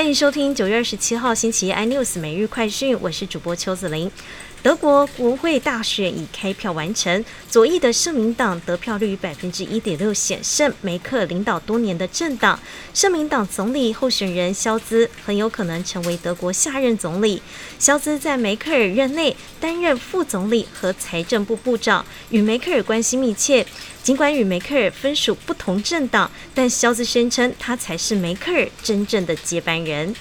欢迎收听九月二十七号星期一 iNews 每日快讯，我是主播邱子玲。德国国会大选已开票完成，左翼的社民党得票率百分之一点六险胜梅克领导多年的政党。社民党总理候选人肖兹很有可能成为德国下任总理。肖兹在梅克尔任内担任副总理和财政部部长，与梅克尔关系密切。尽管与梅克尔分属不同政党，但肖兹声称他才是梅克尔真正的接班人。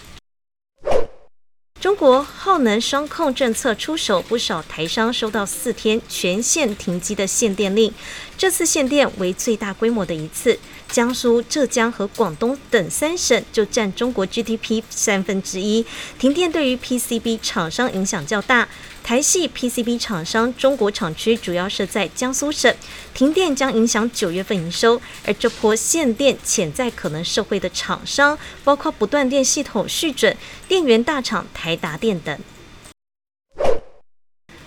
中国耗能双控政策出手，不少台商收到四天全线停机的限电令。这次限电为最大规模的一次，江苏、浙江和广东等三省就占中国 GDP 三分之一。停电对于 PCB 厂商影响较大。台系 PCB 厂商中国厂区主要设在江苏省，停电将影响九月份营收。而这波限电潜在可能受惠的厂商，包括不断电系统续准、电源大厂台达电等。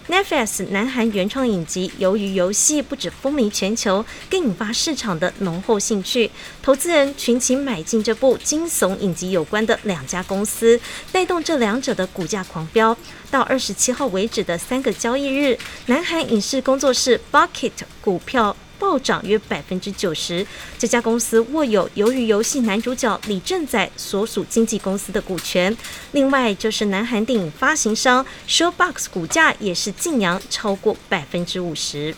Netflix 南韩原创影集《由于游戏》不止风靡全球，更引发市场的浓厚兴趣。投资人群情买进这部惊悚影集有关的两家公司，带动这两者的股价狂飙。到二十七号为止的三个交易日，南韩影视工作室 Bucket 股票。暴涨约百分之九十。这家公司握有鱿鱼游戏男主角李正宰所属经纪公司的股权。另外，就是南韩电影发行商 Showbox 股价也是晋扬超过百分之五十。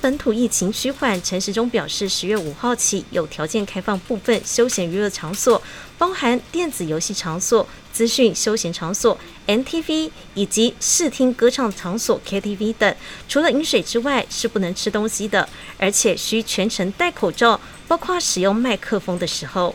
本土疫情趋缓，陈时中表示，十月五号起有条件开放部分休闲娱乐场所，包含电子游戏场所、资讯休闲场所、MTV 以及视听歌唱场所 KTV 等。除了饮水之外，是不能吃东西的，而且需全程戴口罩，包括使用麦克风的时候。